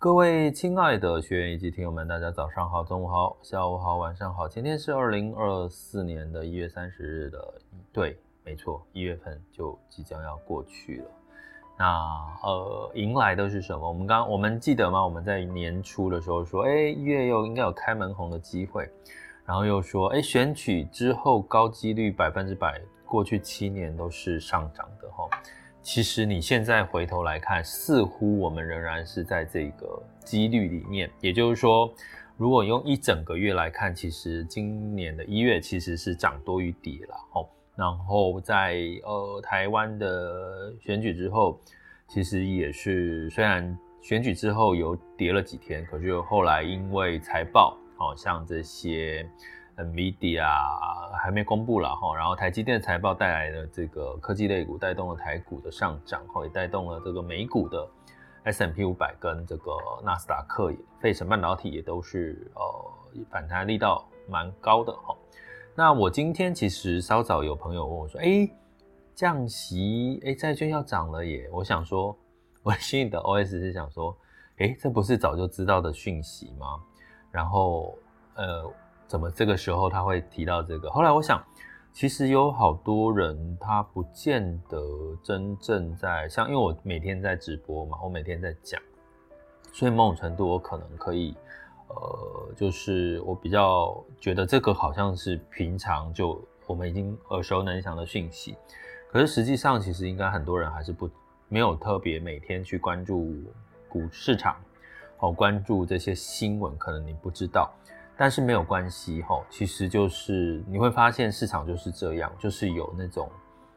各位亲爱的学员以及听友们，大家早上好、中午好、下午好、晚上好。今天是二零二四年的一月三十日的，对，没错，一月份就即将要过去了。那呃，迎来的是什么？我们刚我们记得吗？我们在年初的时候说，哎，一月又应该有开门红的机会。然后又说，哎，选举之后高几率百分之百，过去七年都是上涨的哈。其实你现在回头来看，似乎我们仍然是在这个几率里面。也就是说，如果用一整个月来看，其实今年的一月其实是涨多于跌了。然后在呃台湾的选举之后，其实也是虽然选举之后有跌了几天，可是后来因为财报。好像这些 NVIDIA 还没公布了哈，然后台积电财报带来的这个科技类股带动了台股的上涨，后也带动了这个美股的 S M P 五百跟这个纳斯达克也费城半导体也都是呃反弹力道蛮高的哈。那我今天其实稍早有朋友问我说，哎，降息，哎，债券要涨了耶。我想说，我心里的 OS 是想说，哎，这不是早就知道的讯息吗？然后，呃，怎么这个时候他会提到这个？后来我想，其实有好多人他不见得真正在像，因为我每天在直播嘛，我每天在讲，所以某种程度我可能可以，呃，就是我比较觉得这个好像是平常就我们已经耳熟能详的讯息，可是实际上其实应该很多人还是不没有特别每天去关注股市场。好，关注这些新闻，可能你不知道，但是没有关系哈。其实就是你会发现市场就是这样，就是有那种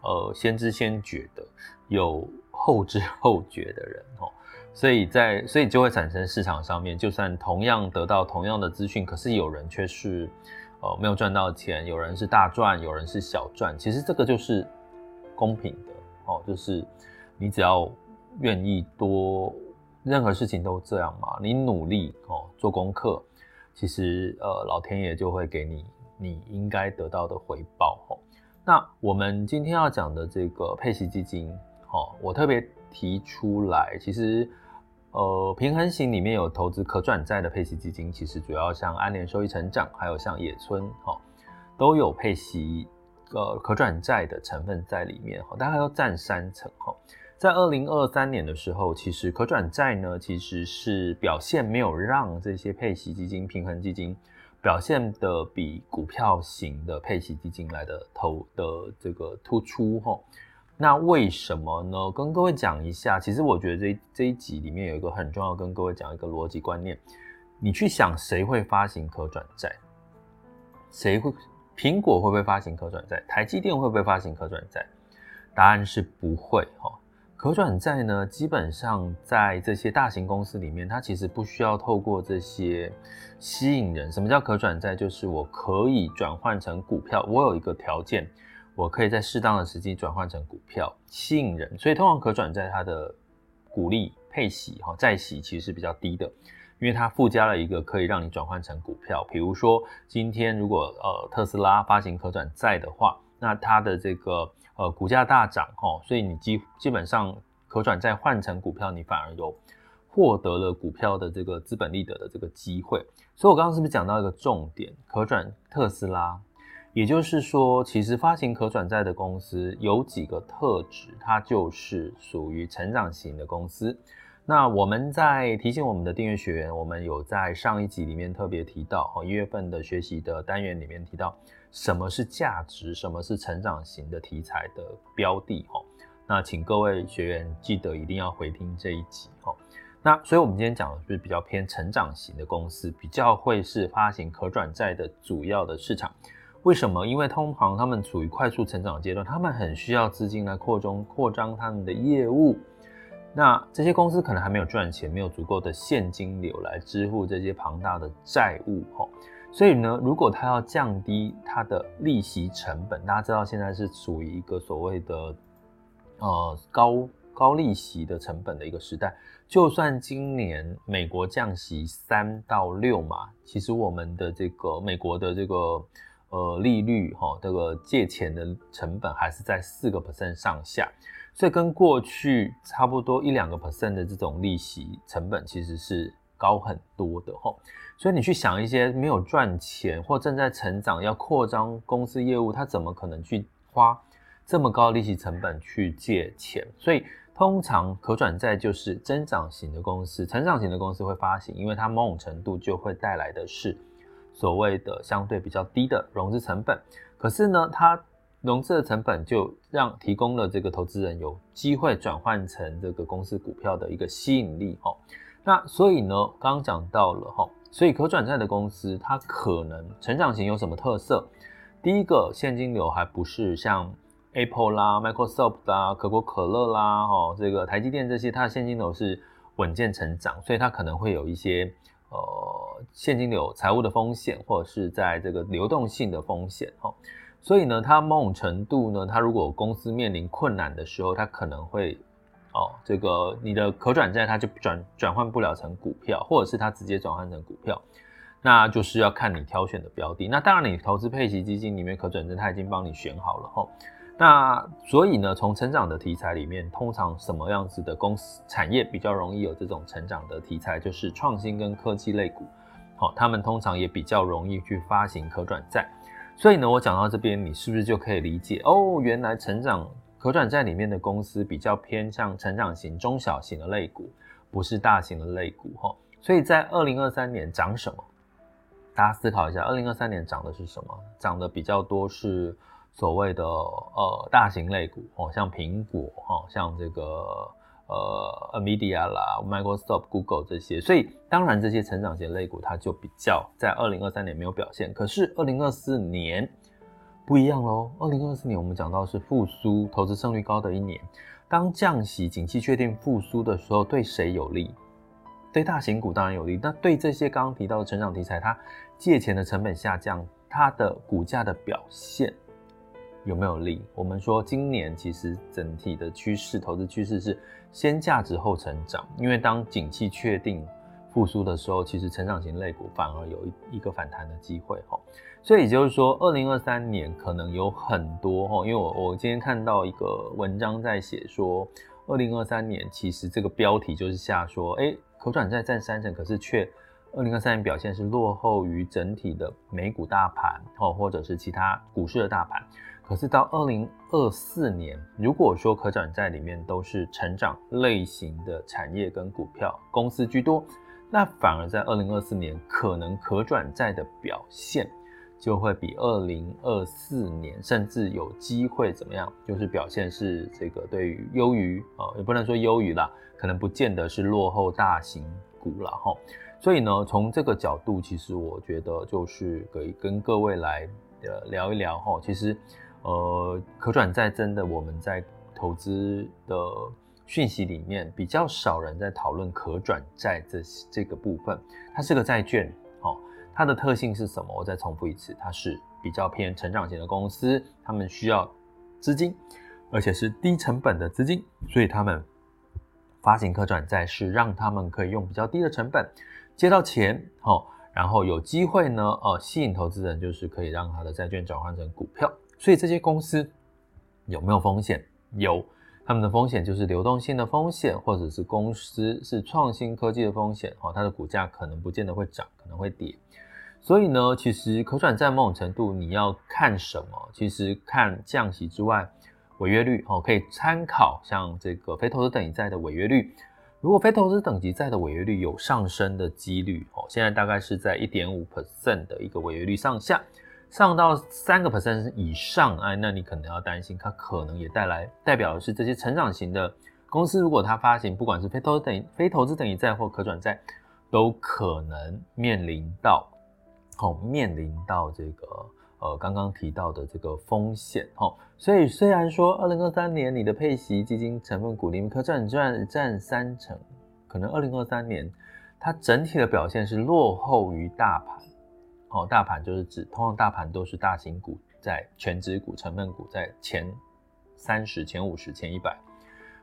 呃先知先觉的，有后知后觉的人哈。所以在所以就会产生市场上面，就算同样得到同样的资讯，可是有人却是呃没有赚到钱，有人是大赚，有人是小赚。其实这个就是公平的哦，就是你只要愿意多。任何事情都这样嘛，你努力哦，做功课，其实呃，老天爷就会给你你应该得到的回报哦。那我们今天要讲的这个配息基金哦，我特别提出来，其实呃，平衡型里面有投资可转债的配息基金，其实主要像安联收益成长，还有像野村哈，都有配息呃可转债的成分在里面哈，大概都占三成哈。在二零二三年的时候，其实可转债呢，其实是表现没有让这些配息基金、平衡基金表现的比股票型的配息基金来的投的这个突出齁。那为什么呢？跟各位讲一下，其实我觉得这这一集里面有一个很重要，跟各位讲一个逻辑观念。你去想，谁会发行可转债？谁会？苹果会不会发行可转债？台积电会不会发行可转债？答案是不会齁。可转债呢，基本上在这些大型公司里面，它其实不需要透过这些吸引人。什么叫可转债？就是我可以转换成股票，我有一个条件，我可以在适当的时机转换成股票，吸引人。所以通常可转债它的股利配息哈债息其实是比较低的，因为它附加了一个可以让你转换成股票。比如说今天如果呃特斯拉发行可转债的话，那它的这个。呃，股价大涨哦，所以你基基本上可转债换成股票，你反而有获得了股票的这个资本利得的这个机会。所以我刚刚是不是讲到一个重点？可转特斯拉，也就是说，其实发行可转债的公司有几个特质，它就是属于成长型的公司。那我们在提醒我们的订阅学员，我们有在上一集里面特别提到，哦，一月份的学习的单元里面提到。什么是价值？什么是成长型的题材的标的？哈，那请各位学员记得一定要回听这一集哈。那所以我们今天讲的是比较偏成长型的公司，比较会是发行可转债的主要的市场。为什么？因为通常他们处于快速成长阶段，他们很需要资金来扩充扩张他们的业务。那这些公司可能还没有赚钱，没有足够的现金流来支付这些庞大的债务，吼。所以呢，如果他要降低他的利息成本，大家知道现在是属于一个所谓的呃高高利息的成本的一个时代。就算今年美国降息三到六嘛，其实我们的这个美国的这个呃利率哈，这个借钱的成本还是在四个 percent 上下，所以跟过去差不多一两个 percent 的这种利息成本其实是高很多的哈。所以你去想一些没有赚钱或正在成长要扩张公司业务，他怎么可能去花这么高利息成本去借钱？所以通常可转债就是增长型的公司，成长型的公司会发行，因为它某种程度就会带来的是所谓的相对比较低的融资成本。可是呢，它融资的成本就让提供了这个投资人有机会转换成这个公司股票的一个吸引力哦。那所以呢，刚刚讲到了哈。所以可转债的公司，它可能成长型有什么特色？第一个，现金流还不是像 Apple 啦、Microsoft 啦、可口可乐啦、哈这个台积电这些，它的现金流是稳健成长，所以它可能会有一些呃现金流财务的风险，或者是在这个流动性的风险哈。所以呢，它某种程度呢，它如果公司面临困难的时候，它可能会。哦，这个你的可转债它就转转换不了成股票，或者是它直接转换成股票，那就是要看你挑选的标的。那当然，你投资配息基金里面可转债它已经帮你选好了齁。那所以呢，从成长的题材里面，通常什么样子的公司产业比较容易有这种成长的题材，就是创新跟科技类股。好，他们通常也比较容易去发行可转债。所以呢，我讲到这边，你是不是就可以理解哦？原来成长。可转债里面的公司比较偏向成长型、中小型的类股，不是大型的类股哈。所以在二零二三年涨什么？大家思考一下，二零二三年涨的是什么？涨的比较多是所谓的呃大型类股哦，像苹果哈，像这个呃 Nvidia 啦、Microsoft、Google 这些。所以当然这些成长型类股它就比较在二零二三年没有表现，可是二零二四年。不一样喽。二零二四年我们讲到是复苏、投资胜率高的一年。当降息、景气确定复苏的时候，对谁有利？对大型股当然有利。那对这些刚刚提到的成长题材，它借钱的成本下降，它的股价的表现有没有利？我们说今年其实整体的趋势，投资趋势是先价值后成长，因为当景气确定。复苏的时候，其实成长型类股反而有一一个反弹的机会哈，所以也就是说，二零二三年可能有很多哈，因为我我今天看到一个文章在写说，二零二三年其实这个标题就是下说，哎，可转债占三成，可是却二零二三年表现是落后于整体的美股大盘哦，或者是其他股市的大盘，可是到二零二四年，如果说可转债里面都是成长类型的产业跟股票公司居多。那反而在二零二四年，可能可转债的表现就会比二零二四年，甚至有机会怎么样？就是表现是这个对于优于啊，也不能说优于啦，可能不见得是落后大型股了哈。所以呢，从这个角度，其实我觉得就是可以跟各位来呃聊一聊哈。其实呃，可转债真的我们在投资的。讯息里面比较少人在讨论可转债这这个部分，它是个债券，哦，它的特性是什么？我再重复一次，它是比较偏成长型的公司，他们需要资金，而且是低成本的资金，所以他们发行可转债是让他们可以用比较低的成本借到钱，哦，然后有机会呢，呃，吸引投资人，就是可以让他的债券转换成股票。所以这些公司有没有风险？有。他们的风险就是流动性的风险，或者是公司是创新科技的风险，哦，它的股价可能不见得会涨，可能会跌。所以呢，其实可转债某种程度你要看什么？其实看降息之外，违约率，哦，可以参考像这个非投资等级债的违约率。如果非投资等级债的违约率有上升的几率，哦，现在大概是在一点五 percent 的一个违约率上下。上到三个 percent 以上，哎，那你可能要担心，它可能也带来代表的是这些成长型的公司，如果它发行不管是非投等非投资等级债或可转债，都可能面临到，哦，面临到这个呃刚刚提到的这个风险哦。所以虽然说二零二三年你的配息基金成分股里面可转赚占三成，可能二零二三年它整体的表现是落后于大盘。哦，大盘就是指通常大盘都是大型股在全指股成分股在前三十、前五十、前一百，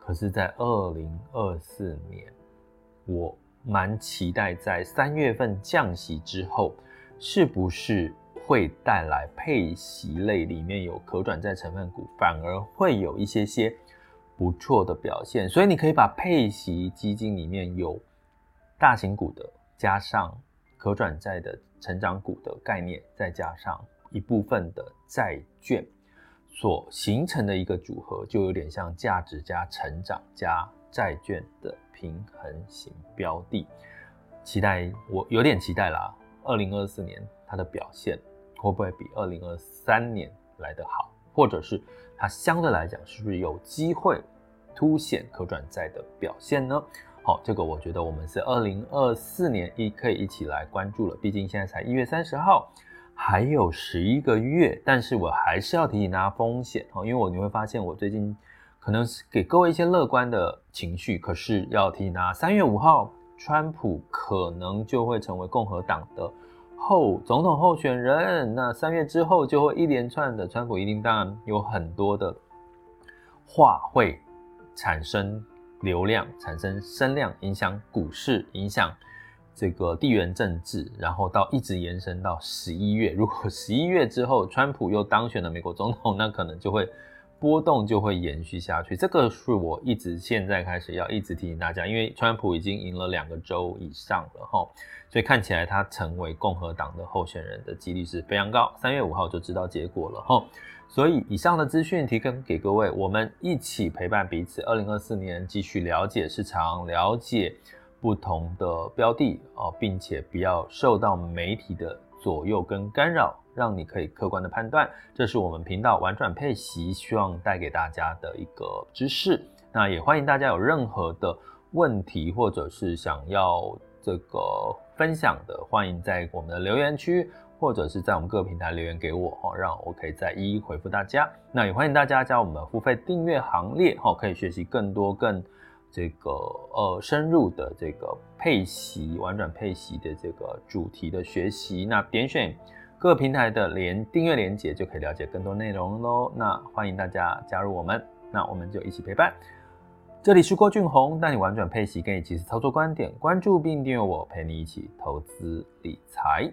可是，在二零二四年，我蛮期待在三月份降息之后，是不是会带来配息类里面有可转债成分股，反而会有一些些不错的表现。所以你可以把配息基金里面有大型股的加上可转债的。成长股的概念，再加上一部分的债券所形成的一个组合，就有点像价值加成长加债券的平衡型标的。期待，我有点期待啦，二零二四年它的表现会不会比二零二三年来得好，或者是它相对来讲是不是有机会凸显可转债的表现呢？好，这个我觉得我们是二零二四年一可以一起来关注了。毕竟现在才一月三十号，还有十一个月。但是我还是要提醒大家风险哦，因为我你会发现我最近可能是给各位一些乐观的情绪，可是要提醒大家，三月五号，川普可能就会成为共和党的后总统候选人。那三月之后就会一连串的川普一定当然有很多的话会产生。流量产生声量，影响股市，影响这个地缘政治，然后到一直延伸到十一月。如果 十一月之后，川普又当选了美国总统，那可能就会波动就会延续下去。这个是我一直现在开始要一直提醒大家，因为川普已经赢了两个州以上了哈，所以看起来他成为共和党的候选人的几率是非常高。三月五号就知道结果了哈。所以，以上的资讯提供给各位，我们一起陪伴彼此。二零二四年继续了解市场，了解不同的标的哦，并且不要受到媒体的左右跟干扰，让你可以客观的判断。这是我们频道玩转配息希望带给大家的一个知识。那也欢迎大家有任何的问题，或者是想要这个分享的，欢迎在我们的留言区。或者是在我们各个平台留言给我哈，让我可以再一一回复大家。那也欢迎大家加我们付费订阅行列哈，可以学习更多更这个呃深入的这个配息、玩转配息的这个主题的学习。那点选各个平台的连订阅连接，就可以了解更多内容喽。那欢迎大家加入我们，那我们就一起陪伴。这里是郭俊宏，带你玩转配息，跟你及时操作观点，关注并订阅我，陪你一起投资理财。